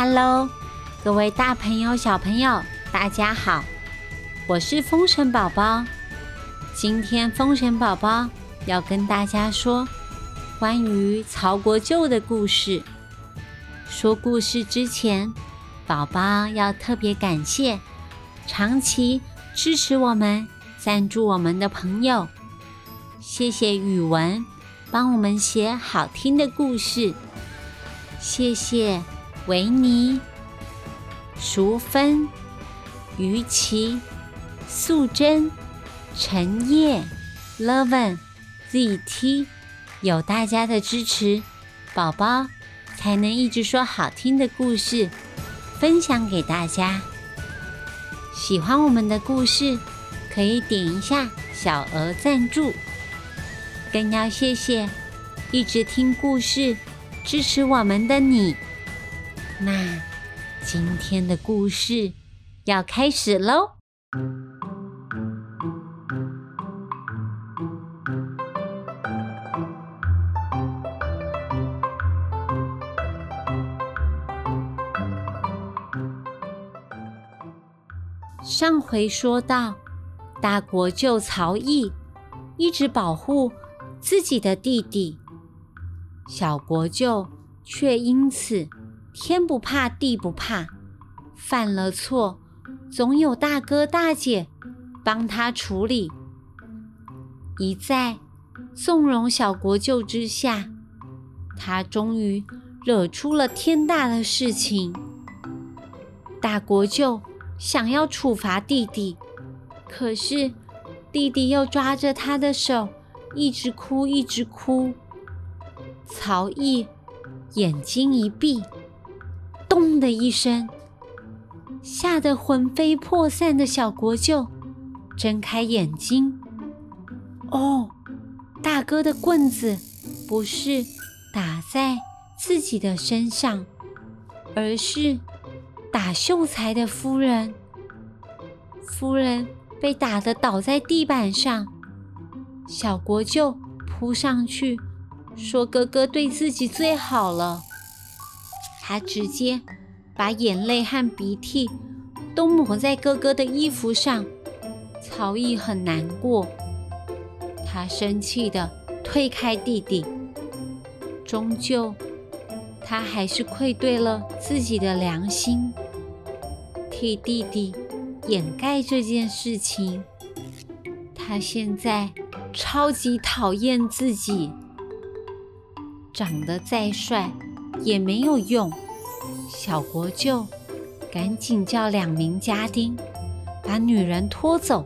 Hello，各位大朋友、小朋友，大家好！我是风神宝宝。今天风神宝宝要跟大家说关于曹国舅的故事。说故事之前，宝宝要特别感谢长期支持我们、赞助我们的朋友。谢谢语文帮我们写好听的故事，谢谢维尼、淑芬、于琪、素贞、陈烨、Loven、ZT，有大家的支持，宝宝才能一直说好听的故事，分享给大家。喜欢我们的故事，可以点一下小额赞助。更要谢谢一直听故事支持我们的你。那今天的故事要开始喽。上回说到，大国舅曹毅一直保护。自己的弟弟小国舅却因此天不怕地不怕，犯了错总有大哥大姐帮他处理。一再纵容小国舅之下，他终于惹出了天大的事情。大国舅想要处罚弟弟，可是弟弟又抓着他的手。一直哭，一直哭。曹毅眼睛一闭，咚的一声，吓得魂飞魄散的小国舅睁开眼睛。哦，大哥的棍子不是打在自己的身上，而是打秀才的夫人。夫人被打得倒在地板上。小国舅扑上去，说：“哥哥对自己最好了。”他直接把眼泪和鼻涕都抹在哥哥的衣服上。曹毅很难过，他生气的推开弟弟。终究，他还是愧对了自己的良心，替弟弟掩盖这件事情。他现在。超级讨厌自己，长得再帅也没有用。小国舅赶紧叫两名家丁把女人拖走，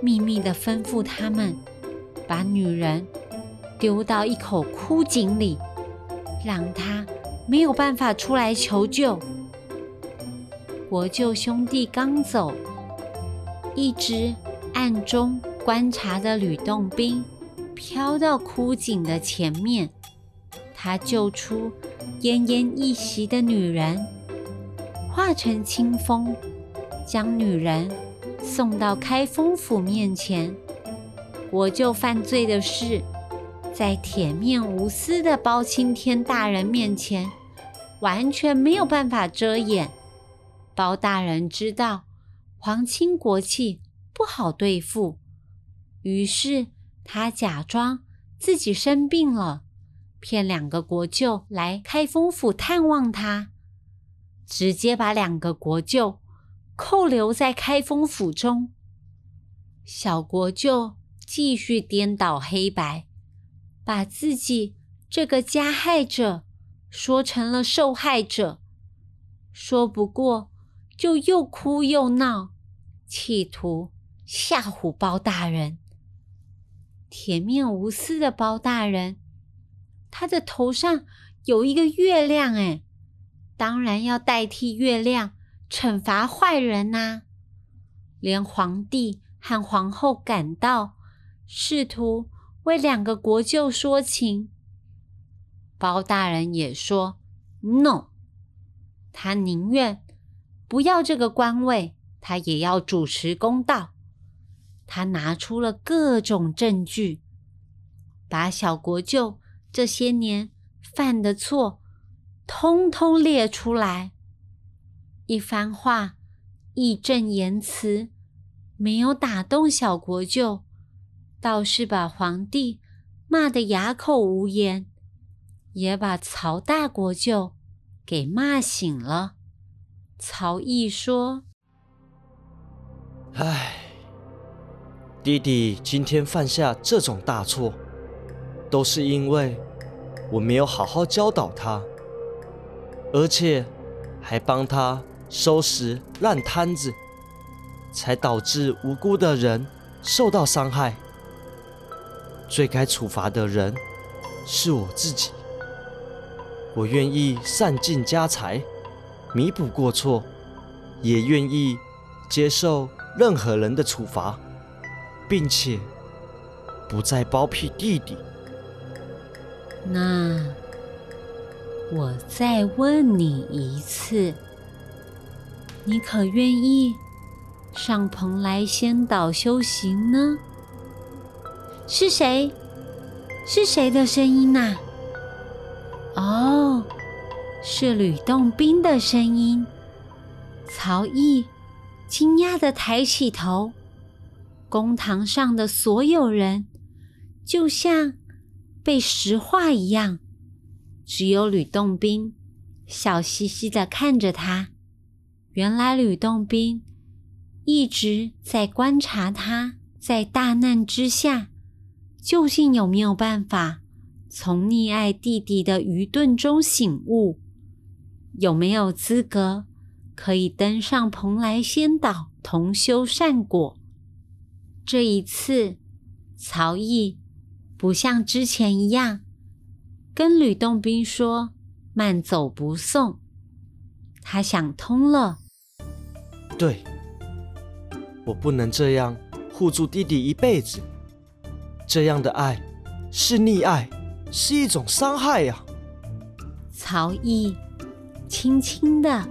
秘密的吩咐他们把女人丢到一口枯井里，让她没有办法出来求救。国舅兄弟刚走，一直暗中。观察的吕洞宾飘到枯井的前面，他救出奄奄一息的女人，化成清风，将女人送到开封府面前。国舅犯罪的事，在铁面无私的包青天大人面前，完全没有办法遮掩。包大人知道皇亲国戚不好对付。于是他假装自己生病了，骗两个国舅来开封府探望他，直接把两个国舅扣留在开封府中。小国舅继续颠倒黑白，把自己这个加害者说成了受害者，说不过就又哭又闹，企图吓唬包大人。铁面无私的包大人，他的头上有一个月亮，哎，当然要代替月亮惩罚坏人呐。连皇帝和皇后赶到，试图为两个国舅说情。包大人也说 “no”，他宁愿不要这个官位，他也要主持公道。他拿出了各种证据，把小国舅这些年犯的错通通列出来。一番话，义正言辞，没有打动小国舅，倒是把皇帝骂得哑口无言，也把曹大国舅给骂醒了。曹毅说：“唉，弟弟今天犯下这种大错，都是因为我没有好好教导他，而且还帮他。”收拾烂摊子，才导致无辜的人受到伤害。最该处罚的人是我自己。我愿意散尽家财弥补过错，也愿意接受任何人的处罚，并且不再包庇弟弟。那我再问你一次。你可愿意上蓬莱仙岛修行呢？是谁？是谁的声音呐？哦，是吕洞宾的声音。曹毅惊讶的抬起头，公堂上的所有人就像被石化一样，只有吕洞宾笑嘻嘻的看着他。原来吕洞宾一直在观察他，在大难之下，究竟有没有办法从溺爱弟弟的愚钝中醒悟，有没有资格可以登上蓬莱仙岛同修善果？这一次，曹毅不像之前一样跟吕洞宾说慢走不送，他想通了。对，我不能这样护住弟弟一辈子。这样的爱是溺爱，是一种伤害呀。曹毅轻轻的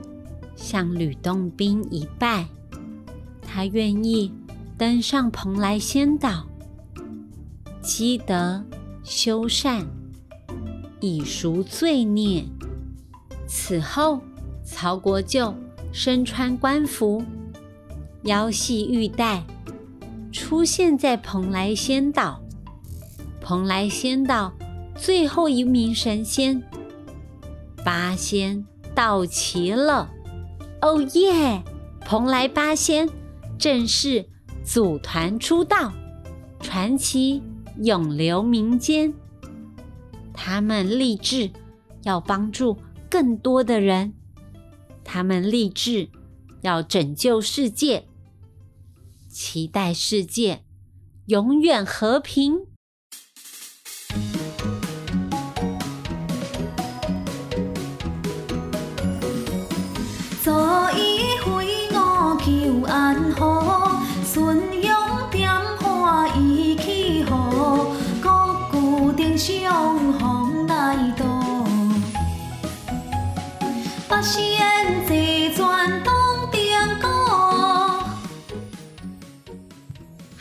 向吕洞宾一拜，他愿意登上蓬莱仙岛，积德修善，以赎罪孽。此后，曹国舅。身穿官服，腰系玉带，出现在蓬莱仙岛。蓬莱仙岛最后一名神仙八仙到齐了。哦耶！蓬莱八仙正式组团出道，传奇永留民间。他们立志要帮助更多的人。他们立志要拯救世界，期待世界永远和平。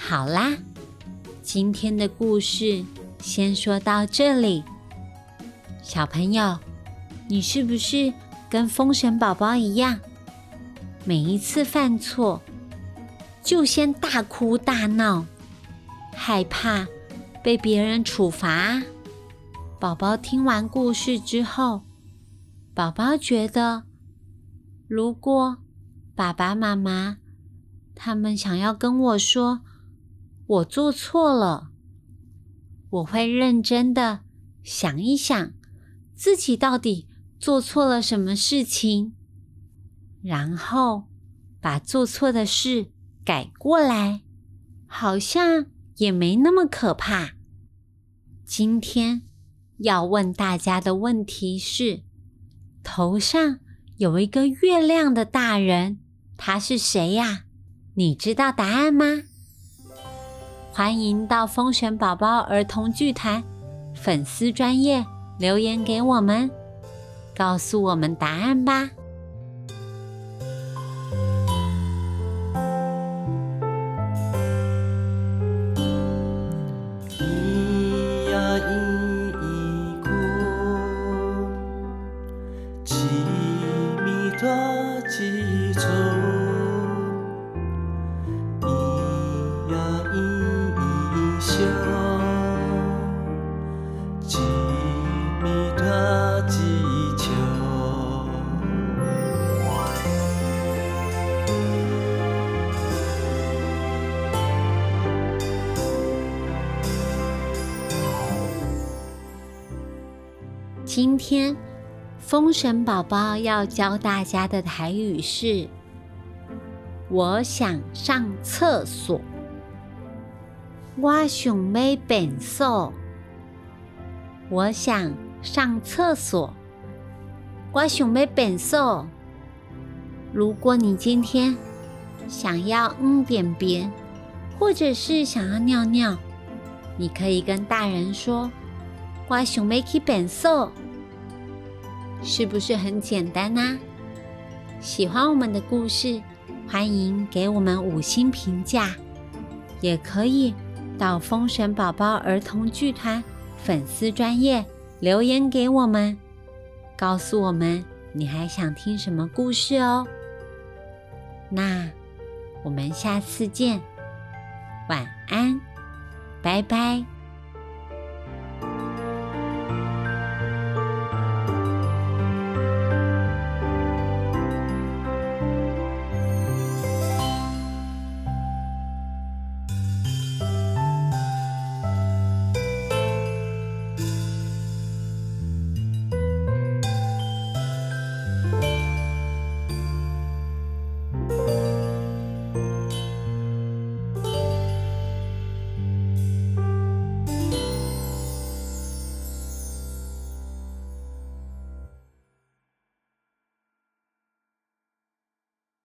好啦，今天的故事先说到这里。小朋友，你是不是跟风神宝宝一样，每一次犯错就先大哭大闹，害怕被别人处罚？宝宝听完故事之后，宝宝觉得，如果爸爸妈妈他们想要跟我说，我做错了，我会认真的想一想，自己到底做错了什么事情，然后把做错的事改过来，好像也没那么可怕。今天要问大家的问题是：头上有一个月亮的大人，他是谁呀？你知道答案吗？欢迎到风选宝宝儿童剧团粉丝专业留言给我们，告诉我们答案吧。今天风神宝宝要教大家的台语是：我想上厕所，我想要便所。我想上厕所，我想要便所。如果你今天想要嗯便便，或者是想要尿尿，你可以跟大人说：“我想要去便所。”是不是很简单呢、喜欢我们的故事，欢迎给我们五星评价，也可以到风神宝宝儿童剧团粉丝专业留言给我们，告诉我们你还想听什么故事哦。那我们下次见，晚安，拜拜。